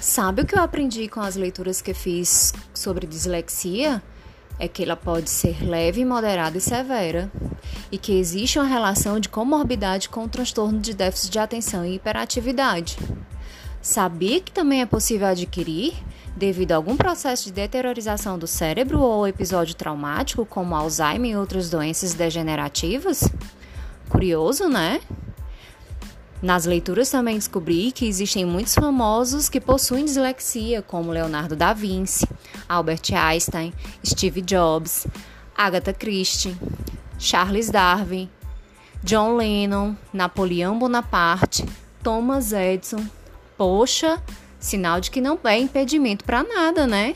Sabe o que eu aprendi com as leituras que fiz sobre dislexia? É que ela pode ser leve, moderada e severa, e que existe uma relação de comorbidade com o transtorno de déficit de atenção e hiperatividade. Sabia que também é possível adquirir devido a algum processo de deteriorização do cérebro ou episódio traumático, como Alzheimer e outras doenças degenerativas? Curioso, né? Nas leituras também descobri que existem muitos famosos que possuem dislexia, como Leonardo da Vinci, Albert Einstein, Steve Jobs, Agatha Christie, Charles Darwin, John Lennon, Napoleão Bonaparte, Thomas Edison. Poxa, sinal de que não é impedimento para nada, né?